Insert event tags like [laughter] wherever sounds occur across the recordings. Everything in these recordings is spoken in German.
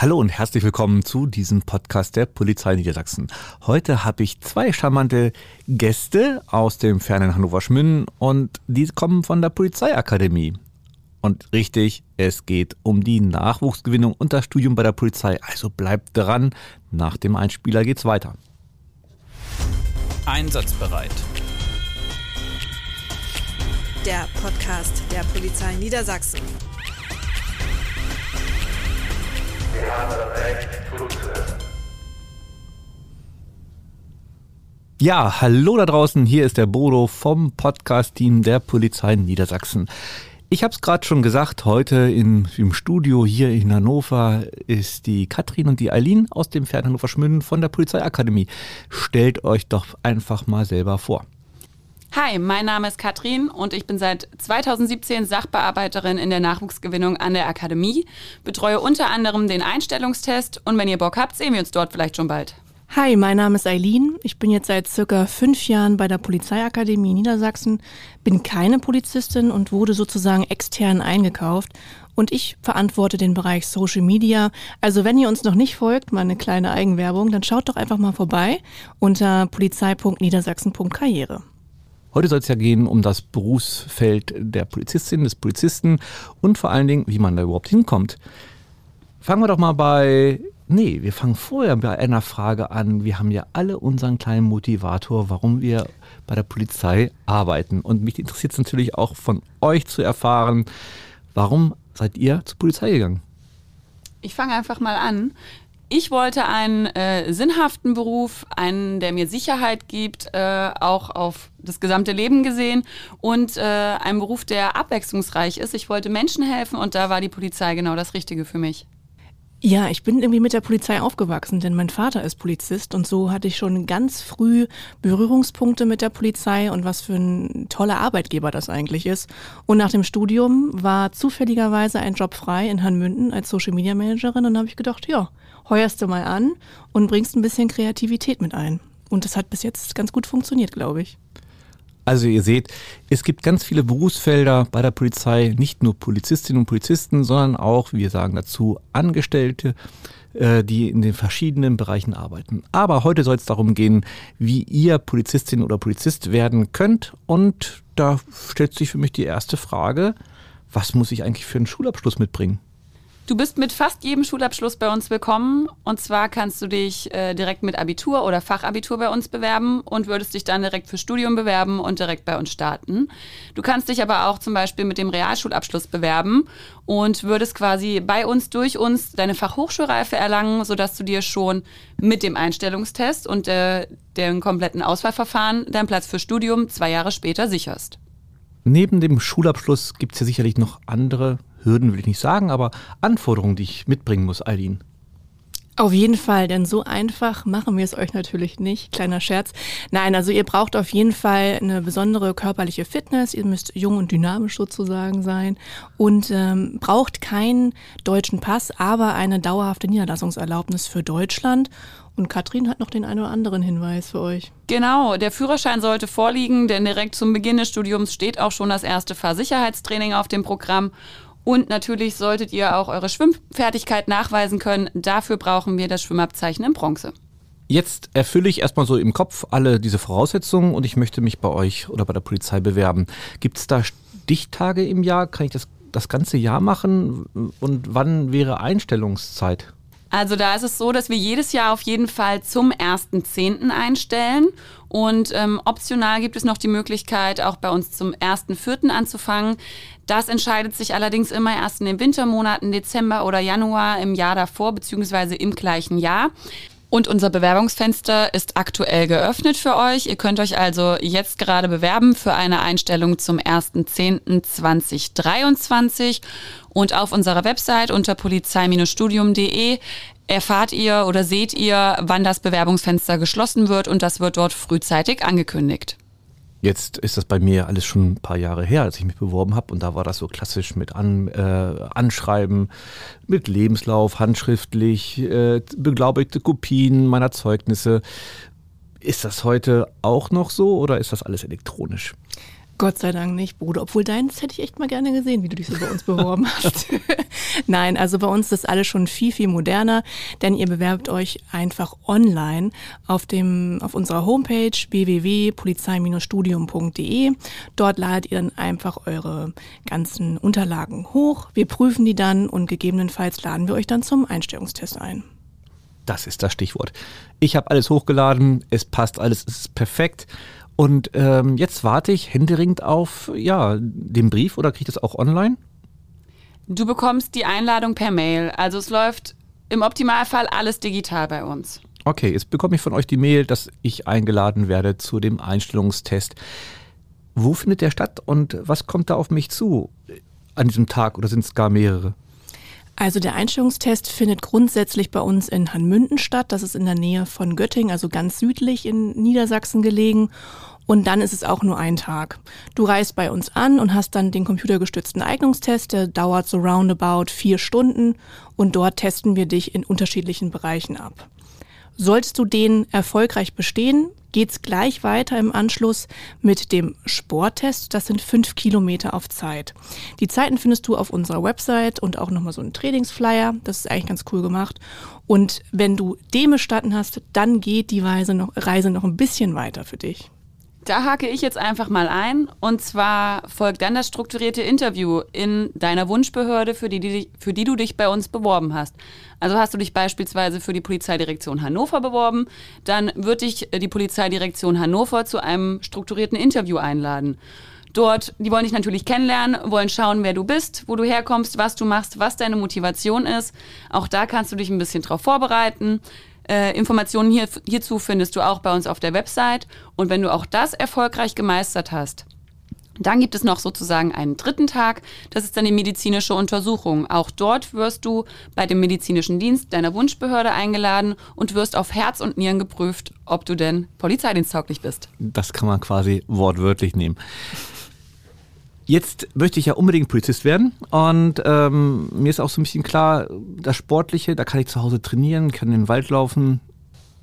Hallo und herzlich willkommen zu diesem Podcast der Polizei Niedersachsen. Heute habe ich zwei charmante Gäste aus dem fernen Hannover Schmünden und die kommen von der Polizeiakademie. Und richtig, es geht um die Nachwuchsgewinnung und das Studium bei der Polizei. Also bleibt dran, nach dem Einspieler geht's weiter. Einsatzbereit. Der Podcast der Polizei Niedersachsen. Wir haben das Recht zuzuhören. Ja, hallo da draußen, hier ist der Bodo vom Podcast-Team der Polizei Niedersachsen. Ich habe es gerade schon gesagt, heute in, im Studio hier in Hannover ist die Katrin und die Eileen aus dem Fern Hannover Schmünden von der Polizeiakademie. Stellt euch doch einfach mal selber vor. Hi, mein Name ist Katrin und ich bin seit 2017 Sachbearbeiterin in der Nachwuchsgewinnung an der Akademie, betreue unter anderem den Einstellungstest und wenn ihr Bock habt, sehen wir uns dort vielleicht schon bald. Hi, mein Name ist Eileen. Ich bin jetzt seit circa fünf Jahren bei der Polizeiakademie Niedersachsen, bin keine Polizistin und wurde sozusagen extern eingekauft. Und ich verantworte den Bereich Social Media. Also wenn ihr uns noch nicht folgt, mal eine kleine Eigenwerbung, dann schaut doch einfach mal vorbei unter polizei.niedersachsen.karriere. Heute soll es ja gehen um das Berufsfeld der Polizistin, des Polizisten und vor allen Dingen, wie man da überhaupt hinkommt. Fangen wir doch mal bei, nee, wir fangen vorher bei einer Frage an. Wir haben ja alle unseren kleinen Motivator, warum wir bei der Polizei arbeiten. Und mich interessiert es natürlich auch von euch zu erfahren, warum seid ihr zur Polizei gegangen? Ich fange einfach mal an. Ich wollte einen äh, sinnhaften Beruf, einen, der mir Sicherheit gibt, äh, auch auf das gesamte Leben gesehen und äh, einen Beruf, der abwechslungsreich ist. Ich wollte Menschen helfen und da war die Polizei genau das Richtige für mich. Ja, ich bin irgendwie mit der Polizei aufgewachsen, denn mein Vater ist Polizist und so hatte ich schon ganz früh Berührungspunkte mit der Polizei und was für ein toller Arbeitgeber das eigentlich ist. Und nach dem Studium war zufälligerweise ein Job frei in Hanmünden als Social Media Managerin und habe ich gedacht, ja, heuerst du mal an und bringst ein bisschen Kreativität mit ein. Und das hat bis jetzt ganz gut funktioniert, glaube ich. Also ihr seht, es gibt ganz viele Berufsfelder bei der Polizei, nicht nur Polizistinnen und Polizisten, sondern auch, wir sagen dazu, Angestellte, äh, die in den verschiedenen Bereichen arbeiten. Aber heute soll es darum gehen, wie ihr Polizistin oder Polizist werden könnt. Und da stellt sich für mich die erste Frage, was muss ich eigentlich für einen Schulabschluss mitbringen? Du bist mit fast jedem Schulabschluss bei uns willkommen. Und zwar kannst du dich äh, direkt mit Abitur oder Fachabitur bei uns bewerben und würdest dich dann direkt für Studium bewerben und direkt bei uns starten. Du kannst dich aber auch zum Beispiel mit dem Realschulabschluss bewerben und würdest quasi bei uns, durch uns deine Fachhochschulreife erlangen, sodass du dir schon mit dem Einstellungstest und äh, dem kompletten Auswahlverfahren deinen Platz für Studium zwei Jahre später sicherst. Neben dem Schulabschluss gibt es ja sicherlich noch andere Hürden, will ich nicht sagen, aber Anforderungen, die ich mitbringen muss, Eileen. Auf jeden Fall, denn so einfach machen wir es euch natürlich nicht. Kleiner Scherz. Nein, also ihr braucht auf jeden Fall eine besondere körperliche Fitness. Ihr müsst jung und dynamisch sozusagen sein und ähm, braucht keinen deutschen Pass, aber eine dauerhafte Niederlassungserlaubnis für Deutschland. Und Katrin hat noch den einen oder anderen Hinweis für euch. Genau, der Führerschein sollte vorliegen, denn direkt zum Beginn des Studiums steht auch schon das erste Fahrsicherheitstraining auf dem Programm. Und natürlich solltet ihr auch eure Schwimmfertigkeit nachweisen können. Dafür brauchen wir das Schwimmabzeichen in Bronze. Jetzt erfülle ich erstmal so im Kopf alle diese Voraussetzungen und ich möchte mich bei euch oder bei der Polizei bewerben. Gibt es da Stichtage im Jahr? Kann ich das das ganze Jahr machen? Und wann wäre Einstellungszeit? Also da ist es so, dass wir jedes Jahr auf jeden Fall zum 1.10. einstellen. Und ähm, optional gibt es noch die Möglichkeit, auch bei uns zum 1.4. anzufangen. Das entscheidet sich allerdings immer erst in den Wintermonaten, Dezember oder Januar im Jahr davor, beziehungsweise im gleichen Jahr. Und unser Bewerbungsfenster ist aktuell geöffnet für euch. Ihr könnt euch also jetzt gerade bewerben für eine Einstellung zum 1.10.2023. Und auf unserer Website unter polizei-studium.de erfahrt ihr oder seht ihr, wann das Bewerbungsfenster geschlossen wird und das wird dort frühzeitig angekündigt. Jetzt ist das bei mir alles schon ein paar Jahre her, als ich mich beworben habe. Und da war das so klassisch mit An, äh, Anschreiben, mit Lebenslauf, handschriftlich, äh, beglaubigte Kopien meiner Zeugnisse. Ist das heute auch noch so oder ist das alles elektronisch? Gott sei Dank nicht, Bruder. Obwohl deins hätte ich echt mal gerne gesehen, wie du dich so bei uns beworben [laughs] hast. [laughs] Nein, also bei uns ist alles schon viel, viel moderner, denn ihr bewerbt euch einfach online auf, dem, auf unserer Homepage www.polizei-studium.de. Dort ladet ihr dann einfach eure ganzen Unterlagen hoch. Wir prüfen die dann und gegebenenfalls laden wir euch dann zum Einstellungstest ein. Das ist das Stichwort. Ich habe alles hochgeladen, es passt alles, es ist perfekt. Und ähm, jetzt warte ich händeringend auf ja, den Brief oder kriege ich das auch online? Du bekommst die Einladung per Mail. Also es läuft im Optimalfall alles digital bei uns. Okay, jetzt bekomme ich von euch die Mail, dass ich eingeladen werde zu dem Einstellungstest. Wo findet der statt und was kommt da auf mich zu an diesem Tag oder sind es gar mehrere? Also der Einstellungstest findet grundsätzlich bei uns in Hanmünden statt. Das ist in der Nähe von Göttingen, also ganz südlich in Niedersachsen gelegen. Und dann ist es auch nur ein Tag. Du reist bei uns an und hast dann den computergestützten Eignungstest, der dauert so roundabout vier Stunden und dort testen wir dich in unterschiedlichen Bereichen ab. Solltest du den erfolgreich bestehen, geht's gleich weiter im Anschluss mit dem Sporttest. Das sind fünf Kilometer auf Zeit. Die Zeiten findest du auf unserer Website und auch nochmal so ein Trainingsflyer. Das ist eigentlich ganz cool gemacht. Und wenn du den bestanden hast, dann geht die Reise noch, Reise noch ein bisschen weiter für dich. Da hake ich jetzt einfach mal ein. Und zwar folgt dann das strukturierte Interview in deiner Wunschbehörde, für die, die, für die du dich bei uns beworben hast. Also hast du dich beispielsweise für die Polizeidirektion Hannover beworben, dann wird dich die Polizeidirektion Hannover zu einem strukturierten Interview einladen. Dort, die wollen dich natürlich kennenlernen, wollen schauen, wer du bist, wo du herkommst, was du machst, was deine Motivation ist. Auch da kannst du dich ein bisschen drauf vorbereiten. Äh, Informationen hier, hierzu findest du auch bei uns auf der Website. Und wenn du auch das erfolgreich gemeistert hast, dann gibt es noch sozusagen einen dritten Tag, das ist dann die medizinische Untersuchung. Auch dort wirst du bei dem medizinischen Dienst deiner Wunschbehörde eingeladen und wirst auf Herz und Nieren geprüft, ob du denn polizeidiensttauglich bist. Das kann man quasi wortwörtlich nehmen. Jetzt möchte ich ja unbedingt Polizist werden und ähm, mir ist auch so ein bisschen klar, das Sportliche, da kann ich zu Hause trainieren, kann in den Wald laufen.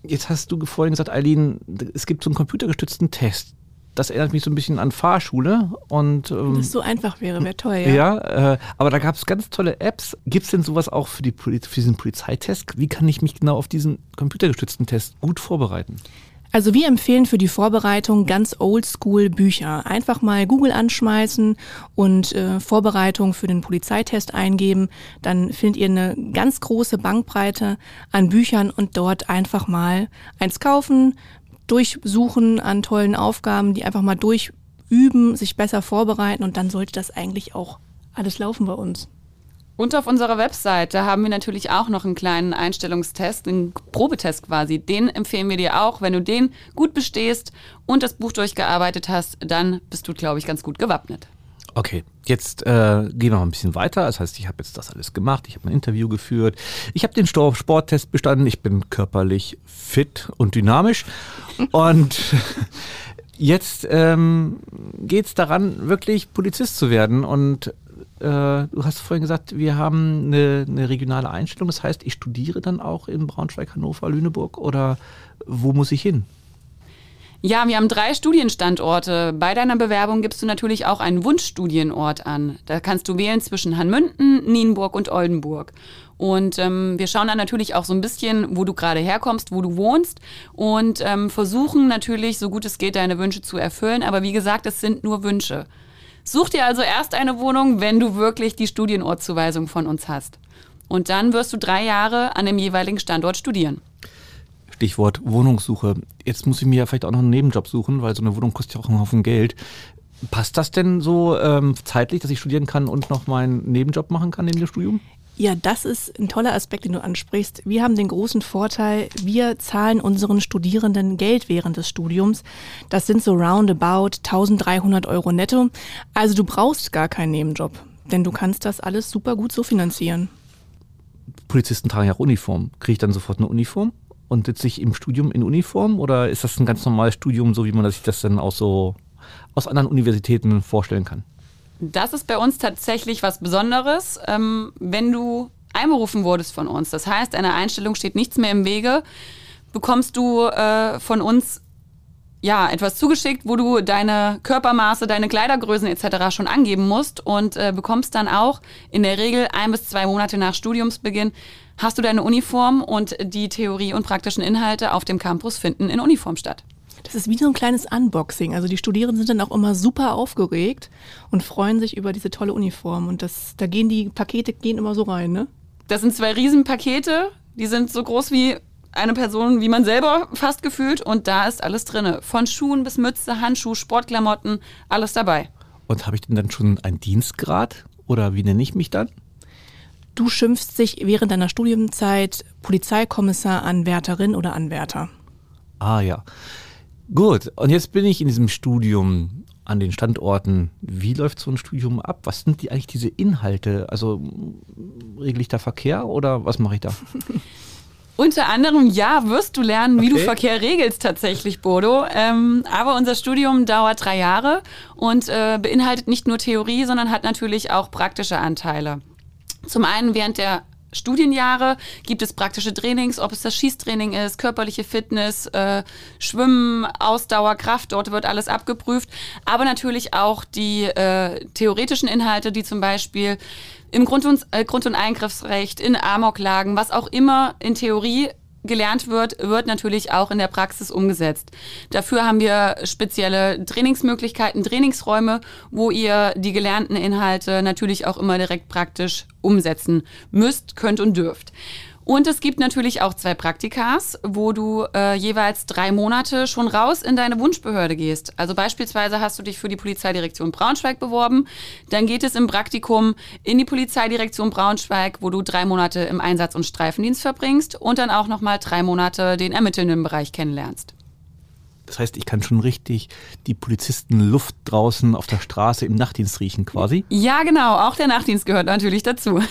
Jetzt hast du vorhin gesagt, Eileen, es gibt so einen computergestützten Test. Das erinnert mich so ein bisschen an Fahrschule und ähm, Wenn es so einfach wäre, wäre toll, ja. ja, äh, aber da gab es ganz tolle Apps. Gibt es denn sowas auch für, die, für diesen Polizeitest? Wie kann ich mich genau auf diesen computergestützten Test gut vorbereiten? Also wir empfehlen für die Vorbereitung ganz oldschool Bücher. Einfach mal Google anschmeißen und äh, Vorbereitung für den Polizeitest eingeben. Dann findet ihr eine ganz große Bankbreite an Büchern und dort einfach mal eins kaufen, durchsuchen an tollen Aufgaben, die einfach mal durchüben, sich besser vorbereiten und dann sollte das eigentlich auch alles laufen bei uns. Und auf unserer Website, da haben wir natürlich auch noch einen kleinen Einstellungstest, einen Probetest quasi. Den empfehlen wir dir auch. Wenn du den gut bestehst und das Buch durchgearbeitet hast, dann bist du, glaube ich, ganz gut gewappnet. Okay, jetzt äh, gehen wir noch ein bisschen weiter. Das heißt, ich habe jetzt das alles gemacht, ich habe ein Interview geführt, ich habe den Sporttest bestanden, ich bin körperlich fit und dynamisch. und [laughs] jetzt ähm, geht es daran, wirklich Polizist zu werden. Und du hast vorhin gesagt, wir haben eine, eine, regionale Einstellung. Das heißt, ich studiere dann auch in Braunschweig, Hannover, Lüneburg oder wo muss ich hin? Ja, wir haben drei Studienstandorte. Bei deiner Bewerbung gibst du natürlich auch einen Wunschstudienort an. Da kannst du wählen zwischen Hanmünden, Nienburg und Oldenburg. Und ähm, wir schauen dann natürlich auch so ein bisschen, wo du gerade herkommst, wo du wohnst und ähm, versuchen natürlich, so gut es geht, deine Wünsche zu erfüllen. Aber wie gesagt, es sind nur Wünsche. Such dir also erst eine Wohnung, wenn du wirklich die Studienortzuweisung von uns hast. Und dann wirst du drei Jahre an dem jeweiligen Standort studieren. Stichwort Wohnungssuche. Jetzt muss ich mir ja vielleicht auch noch einen Nebenjob suchen, weil so eine Wohnung kostet ja auch einen Haufen Geld. Passt das denn so ähm, zeitlich, dass ich studieren kann und noch meinen Nebenjob machen kann neben dem Studium? Ja, das ist ein toller Aspekt, den du ansprichst. Wir haben den großen Vorteil, wir zahlen unseren Studierenden Geld während des Studiums. Das sind so roundabout 1300 Euro netto. Also du brauchst gar keinen Nebenjob, denn du kannst das alles super gut so finanzieren. Polizisten tragen ja auch Uniform. Kriege ich dann sofort eine Uniform? Und sitze ich im Studium in Uniform oder ist das ein ganz normales Studium, so wie man sich das dann auch so aus anderen Universitäten vorstellen kann? Das ist bei uns tatsächlich was Besonderes, ähm, wenn du einberufen wurdest von uns. Das heißt, einer Einstellung steht nichts mehr im Wege, bekommst du äh, von uns ja, etwas zugeschickt, wo du deine Körpermaße, deine Kleidergrößen etc. schon angeben musst und äh, bekommst dann auch in der Regel ein bis zwei Monate nach Studiumsbeginn hast du deine Uniform und die Theorie und praktischen Inhalte auf dem Campus finden in Uniform statt. Das ist wie so ein kleines Unboxing. Also die Studierenden sind dann auch immer super aufgeregt und freuen sich über diese tolle Uniform. Und das, da gehen die Pakete gehen immer so rein, ne? Das sind zwei Riesenpakete, die sind so groß wie eine Person wie man selber fast gefühlt und da ist alles drin. Von Schuhen bis Mütze, Handschuh, Sportklamotten, alles dabei. Und habe ich denn dann schon einen Dienstgrad oder wie nenne ich mich dann? Du schimpfst dich während deiner Studienzeit Polizeikommissar, Anwärterin oder Anwärter. Ah ja. Gut, und jetzt bin ich in diesem Studium an den Standorten. Wie läuft so ein Studium ab? Was sind die eigentlich diese Inhalte? Also regle ich da Verkehr oder was mache ich da? [laughs] Unter anderem, ja, wirst du lernen, wie Okay. du Verkehr regelst tatsächlich, Bodo. Ähm, aber unser Studium dauert drei Jahre und äh, beinhaltet nicht nur Theorie, sondern hat natürlich auch praktische Anteile. Zum einen während der Studienjahre gibt es praktische Trainings, ob es das Schießtraining ist, körperliche Fitness, äh, Schwimmen, Ausdauer, Kraft, dort wird alles abgeprüft. Aber natürlich auch die äh, theoretischen Inhalte, die zum Beispiel im Grund- und, äh, Grund- und Eingriffsrecht, in Amoklagen, was auch immer in Theorie gelernt wird, wird natürlich auch in der Praxis umgesetzt. Dafür haben wir spezielle Trainingsmöglichkeiten, Trainingsräume, wo ihr die gelernten Inhalte natürlich auch immer direkt praktisch umsetzen müsst, könnt und dürft. Und es gibt natürlich auch zwei Praktikas, wo du äh, jeweils drei Monate schon raus in deine Wunschbehörde gehst. Also beispielsweise hast du dich für die Polizeidirektion Braunschweig beworben. Dann geht es im Praktikum in die Polizeidirektion Braunschweig, wo du drei Monate im Einsatz- und Streifendienst verbringst und dann auch nochmal drei Monate den ermittelnden Bereich kennenlernst. Das heißt, ich kann schon richtig die Polizisten Luft draußen auf der Straße im Nachtdienst riechen quasi. Ja, genau. Auch der Nachtdienst gehört natürlich dazu.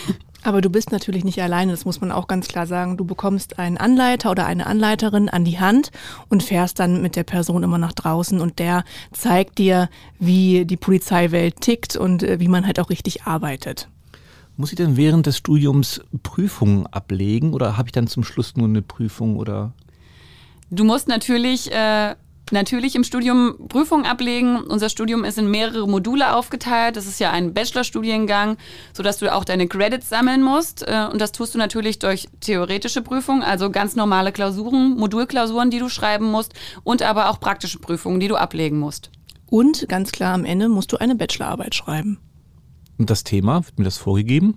Aber du bist natürlich nicht alleine, das muss man auch ganz klar sagen. Du bekommst einen Anleiter oder eine Anleiterin an die Hand und fährst dann mit der Person immer nach draußen und der zeigt dir, wie die Polizeiwelt tickt und äh, wie man halt auch richtig arbeitet. Muss ich denn während des Studiums Prüfungen ablegen oder habe ich dann zum Schluss nur eine Prüfung oder Du musst natürlich, äh, natürlich im Studium Prüfungen ablegen. Unser Studium ist in mehrere Module aufgeteilt. Das ist ja ein Bachelorstudiengang, sodass du auch deine Credits sammeln musst. Äh, und das tust du natürlich durch theoretische Prüfungen, also ganz normale Klausuren, Modulklausuren, die du schreiben musst und aber auch praktische Prüfungen, die du ablegen musst. Und ganz klar am Ende musst du eine Bachelorarbeit schreiben. und das Thema, wird mir das vorgegeben?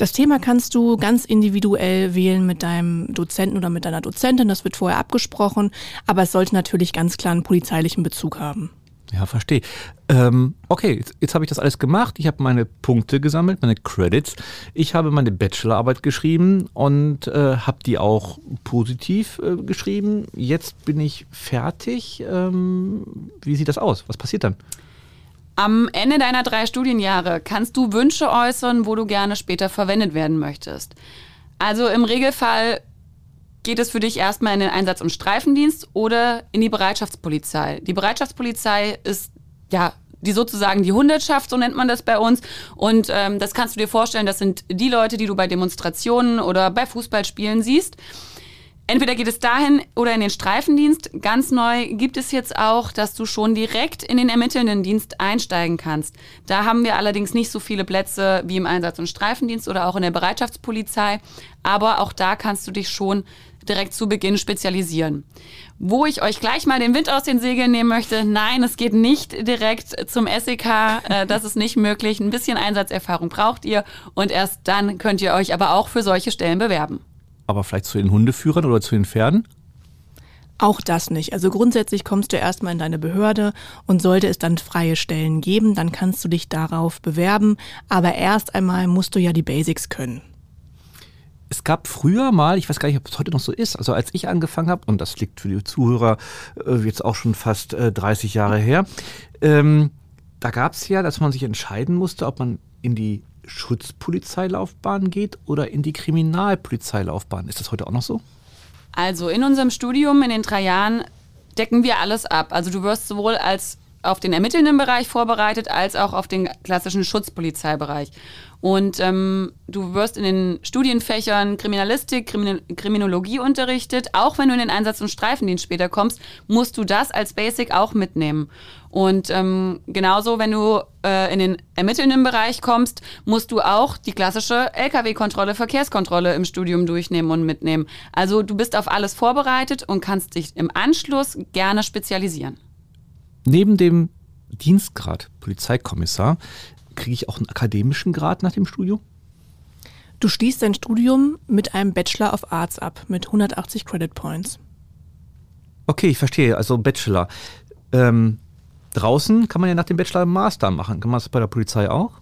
Das Thema kannst du ganz individuell wählen mit deinem Dozenten oder mit deiner Dozentin. Das wird vorher abgesprochen, aber es sollte natürlich ganz klar einen polizeilichen Bezug haben. Ja, verstehe. Ähm, okay, jetzt, jetzt habe ich das alles gemacht. Ich habe meine Punkte gesammelt, meine Credits. Ich habe meine Bachelorarbeit geschrieben und äh, habe die auch positiv äh, geschrieben. Jetzt bin ich fertig. Ähm, wie sieht das aus? Was passiert dann? Am Ende deiner drei Studienjahre kannst du Wünsche äußern, wo du gerne später verwendet werden möchtest. Also im Regelfall geht es für dich erstmal in den Einsatz- und Streifendienst oder in die Bereitschaftspolizei. Die Bereitschaftspolizei ist ja die sozusagen die Hundertschaft, so nennt man das bei uns. Und ähm, das kannst du dir vorstellen, das sind die Leute, die du bei Demonstrationen oder bei Fußballspielen siehst. Entweder geht es dahin oder in den Streifendienst. Ganz neu gibt es jetzt auch, dass du schon direkt in den ermittelnden Dienst einsteigen kannst. Da haben wir allerdings nicht so viele Plätze wie im Einsatz- und Streifendienst oder auch in der Bereitschaftspolizei. Aber auch da kannst du dich schon direkt zu Beginn spezialisieren. Wo ich euch gleich mal den Wind aus den Segeln nehmen möchte, nein, es geht nicht direkt zum SEK, äh, das ist nicht möglich. Ein bisschen Einsatzerfahrung braucht ihr und erst dann könnt ihr euch aber auch für solche Stellen bewerben. Aber vielleicht zu den Hundeführern oder zu den Pferden? Auch das nicht. Also grundsätzlich kommst du erstmal in deine Behörde und sollte es dann freie Stellen geben, dann kannst du dich darauf bewerben. Aber erst einmal musst du ja die Basics können. Es gab früher mal, ich weiß gar nicht, ob es heute noch so ist, also als ich angefangen habe, und das liegt für die Zuhörer äh, jetzt auch schon fast äh, 30 Jahre her, ähm, da gab es ja, dass man sich entscheiden musste, ob man in die Schutzpolizeilaufbahn geht oder in die Kriminalpolizeilaufbahn. Ist das heute auch noch so? Also in unserem Studium in den drei Jahren decken wir alles ab. Also du wirst sowohl als auf den ermittelnden Bereich vorbereitet, als auch auf den klassischen Schutzpolizeibereich. Und ähm, du wirst in den Studienfächern Kriminalistik, Krimin Kriminologie unterrichtet. Auch wenn du in den Einsatz- und Streifendienst später kommst, musst du das als Basic auch mitnehmen. Und ähm, genauso, wenn du äh, in den ermittelnden Bereich kommst, musst du auch die klassische Lkw-Kontrolle, Verkehrskontrolle im Studium durchnehmen und mitnehmen. Also du bist auf alles vorbereitet und kannst dich im Anschluss gerne spezialisieren. Neben dem Dienstgrad Polizeikommissar kriege ich auch einen akademischen Grad nach dem Studium? Du schließt dein Studium mit einem Bachelor of Arts ab, mit 180 Credit Points. Okay, ich verstehe. Also Bachelor. Ähm, draußen kann man ja nach dem Bachelor Master machen. Kann man das bei der Polizei auch?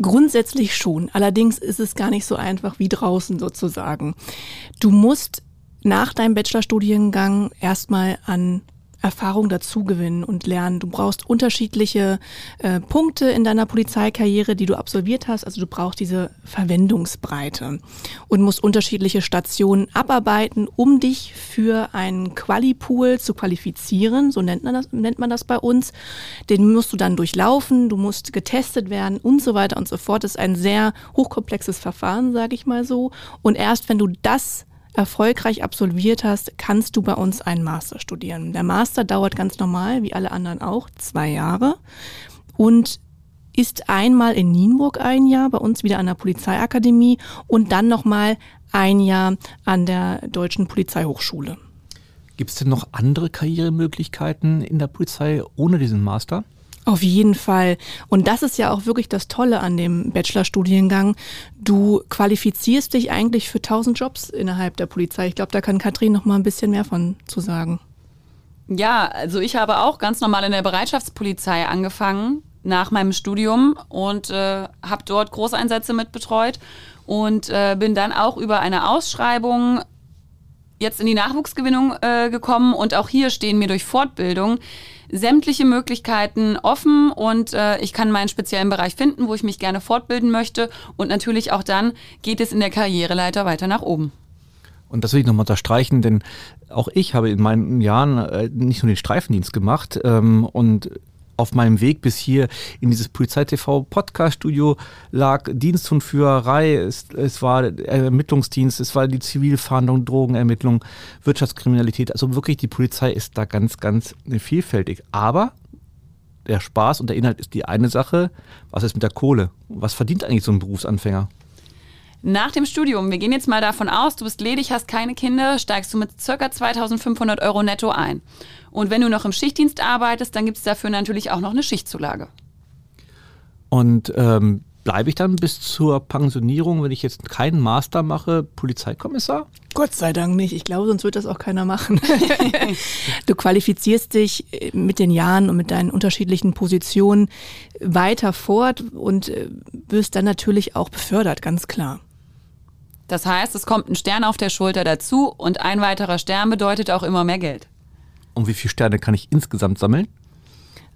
Grundsätzlich schon. Allerdings ist es gar nicht so einfach wie draußen sozusagen. Du musst nach deinem Bachelorstudiengang erstmal an Erfahrung dazu gewinnen und lernen. Du brauchst unterschiedliche äh, Punkte in deiner Polizeikarriere, die du absolviert hast. Also du brauchst diese Verwendungsbreite und musst unterschiedliche Stationen abarbeiten, um dich für einen Qualipool zu qualifizieren. So nennt man das, nennt man das bei uns. Den musst du dann durchlaufen, du musst getestet werden und so weiter und so fort. Das ist ein sehr hochkomplexes Verfahren, sage ich mal so. Und erst wenn du das erfolgreich absolviert hast, kannst du bei uns einen Master studieren. Der Master dauert ganz normal, wie alle anderen auch, zwei Jahre und ist einmal in Nienburg ein Jahr, bei uns wieder an der Polizeiakademie und dann nochmal ein Jahr an der Deutschen Polizeihochschule. Gibt es denn noch andere Karrieremöglichkeiten in der Polizei ohne diesen Master? Auf jeden Fall. Und das ist ja auch wirklich das Tolle an dem Bachelorstudiengang. Du qualifizierst dich eigentlich für tausend Jobs innerhalb der Polizei. Ich glaube, da kann Katrin noch mal ein bisschen mehr von zu sagen. Ja, also ich habe auch ganz normal in der Bereitschaftspolizei angefangen nach meinem Studium und äh, habe dort Großeinsätze mit betreut und äh, bin dann auch über eine Ausschreibung jetzt in die Nachwuchsgewinnung äh, gekommen und auch hier stehen mir durch Fortbildung sämtliche Möglichkeiten offen und äh, ich kann meinen speziellen Bereich finden, wo ich mich gerne fortbilden möchte und natürlich auch dann geht es in der Karriereleiter weiter nach oben. Und das will ich nochmal unterstreichen, denn auch ich habe in meinen Jahren äh, nicht nur den Streifendienst gemacht ähm, und auf meinem Weg bis hier in dieses Polizei-TV Podcast-Studio lag Dienst und Führerei, es, es war Ermittlungsdienst, es war die Zivilfahndung, Drogenermittlung, Wirtschaftskriminalität. Also wirklich, die Polizei ist da ganz, ganz vielfältig. Aber der Spaß und der Inhalt ist die eine Sache. Was ist mit der Kohle? Was verdient eigentlich so ein Berufsanfänger? Nach dem Studium, wir gehen jetzt mal davon aus, du bist ledig, hast keine Kinder, steigst du mit ca. 2500 Euro netto ein. Und wenn du noch im Schichtdienst arbeitest, dann gibt es dafür natürlich auch noch eine Schichtzulage. Und ähm, bleibe ich dann bis zur Pensionierung, wenn ich jetzt keinen Master mache, Polizeikommissar? Gott sei Dank nicht. Ich glaube, sonst wird das auch keiner machen. [laughs] du qualifizierst dich äh, mit den Jahren und mit deinen unterschiedlichen Positionen weiter fort und äh, wirst dann natürlich auch befördert, ganz klar. Das heißt, es kommt ein Stern auf der Schulter dazu und ein weiterer Stern bedeutet auch immer mehr Geld. Und wie viele Sterne kann ich insgesamt sammeln?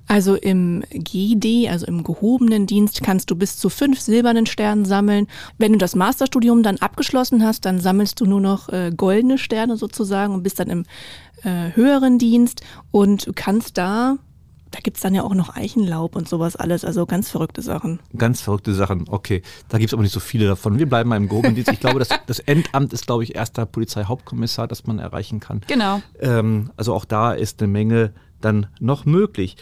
Also im GD, also im gehobenen Dienst, kannst du bis zu fünf silbernen Sternen sammeln. Wenn du das Masterstudium dann abgeschlossen hast, dann sammelst du nur noch äh, goldene Sterne sozusagen und bist dann im äh, höheren Dienst und kannst da da gibt es dann ja auch noch Eichenlaub und sowas alles, also ganz verrückte Sachen. Ganz verrückte Sachen, okay. Da gibt es aber nicht so viele davon. Wir bleiben mal im gehobenen Dienst. Ich glaube, das, [laughs] das Endamt ist, glaube ich, erster Polizeihauptkommissar, das man erreichen kann. Genau. Ähm, also auch da ist eine Menge dann noch möglich.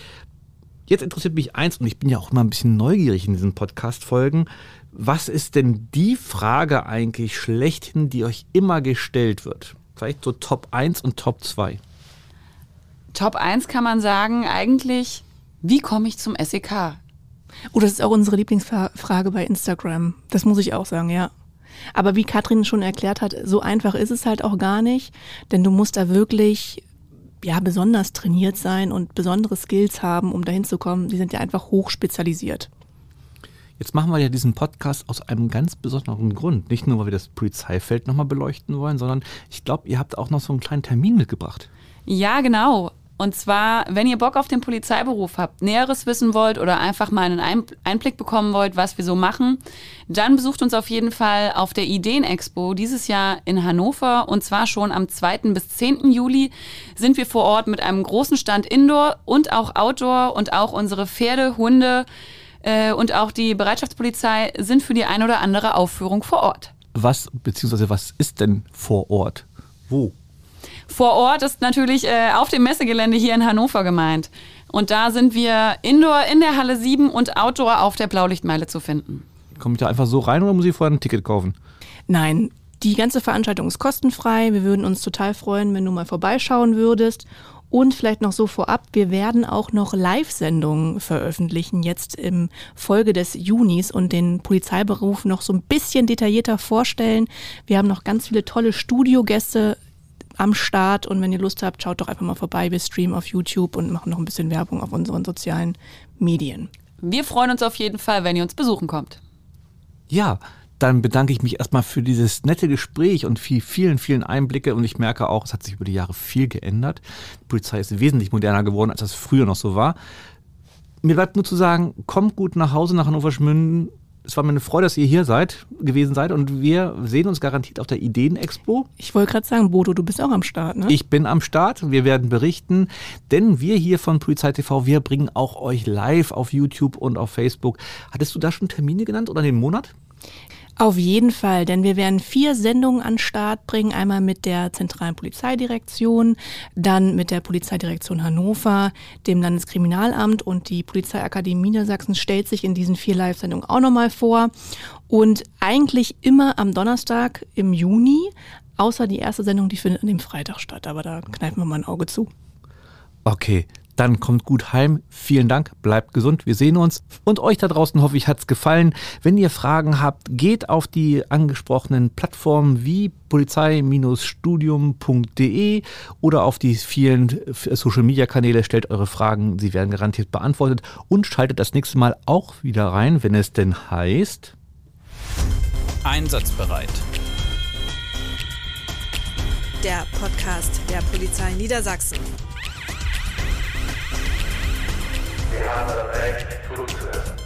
Jetzt interessiert mich eins, und ich bin ja auch immer ein bisschen neugierig in diesen Podcast-Folgen. Was ist denn die Frage eigentlich schlechthin, die euch immer gestellt wird? Vielleicht so Top 1 und Top 2. Top 1 kann man sagen, eigentlich, wie komme ich zum SEK? Oh, das ist auch unsere Lieblingsfrage bei Instagram. Das muss ich auch sagen, ja. Aber wie Katrin schon erklärt hat, so einfach ist es halt auch gar nicht, denn du musst da wirklich ja besonders trainiert sein und besondere Skills haben, um dahin zu kommen. Die sind ja einfach hoch spezialisiert. Jetzt machen wir ja diesen Podcast aus einem ganz besonderen Grund. Nicht nur, weil wir das Polizeifeld nochmal beleuchten wollen, sondern ich glaube, ihr habt auch noch so einen kleinen Termin mitgebracht. Ja, genau. Und zwar, wenn ihr Bock auf den Polizeiberuf habt, Näheres wissen wollt oder einfach mal einen Einblick bekommen wollt, was wir so machen, dann besucht uns auf jeden Fall auf der Ideenexpo dieses Jahr in Hannover. Und zwar schon am 2. bis 10. Juli sind wir vor Ort mit einem großen Stand Indoor und auch Outdoor und auch unsere Pferde, Hunde äh, und auch die Bereitschaftspolizei sind für die ein oder andere Aufführung vor Ort. Was, beziehungsweise was ist denn vor Ort? Wo? Vor Ort ist natürlich äh, auf dem Messegelände hier in Hannover gemeint. Und da sind wir Indoor in der Halle 7 und Outdoor auf der Blaulichtmeile zu finden. Komme ich da einfach so rein oder muss ich vorher ein Ticket kaufen? Nein, die ganze Veranstaltung ist kostenfrei. Wir würden uns total freuen, wenn du mal vorbeischauen würdest. Und vielleicht noch so vorab, wir werden auch noch Live-Sendungen veröffentlichen, jetzt im Folge des Junis und den Polizeiberuf noch so ein bisschen detaillierter vorstellen. Wir haben noch ganz viele tolle Studiogäste am Start und wenn ihr Lust habt, schaut doch einfach mal vorbei. Wir streamen auf YouTube und machen noch ein bisschen Werbung auf unseren sozialen Medien. Wir freuen uns auf jeden Fall, wenn ihr uns besuchen kommt. Ja, dann bedanke ich mich erstmal für dieses nette Gespräch und für vielen, vielen Einblicke. Und ich merke auch, es hat sich über die Jahre viel geändert. Die Polizei ist wesentlich moderner geworden, als das früher noch so war. Mir bleibt nur zu sagen, kommt gut nach Hause nach Hannover Schmünden es war mir eine Freude, dass ihr hier seid, gewesen seid und wir sehen uns garantiert auf der Ideenexpo. Ich wollte gerade sagen, Bodo, du bist auch am Start, ne? Ich bin am Start, wir werden berichten, denn wir hier von Polizei TV, wir bringen auch euch live auf YouTube und auf Facebook. Hattest du da schon Termine genannt oder den Monat? Auf jeden Fall, denn wir werden vier Sendungen an Start bringen. Einmal mit der Zentralen Polizeidirektion, dann mit der Polizeidirektion Hannover, dem Landeskriminalamt und die Polizeiakademie Niedersachsen stellt sich in diesen vier Live-Sendungen auch nochmal vor. Und eigentlich immer am Donnerstag im Juni, außer die erste Sendung, die findet an dem Freitag statt. Aber da kneifen wir mal ein Auge zu. Okay, dann kommt gut heim. Vielen Dank, bleibt gesund, wir sehen uns. Und euch da draußen hoffe ich, hat's gefallen. Wenn ihr Fragen habt, geht auf die angesprochenen Plattformen wie polizei-studium.de oder auf die vielen Social-Media-Kanäle, stellt eure Fragen, sie werden garantiert beantwortet und schaltet das nächste Mal auch wieder rein, wenn es denn heißt... Einsatzbereit. Der Podcast der Polizei Niedersachsen. Wir haben das Recht zuzuhören.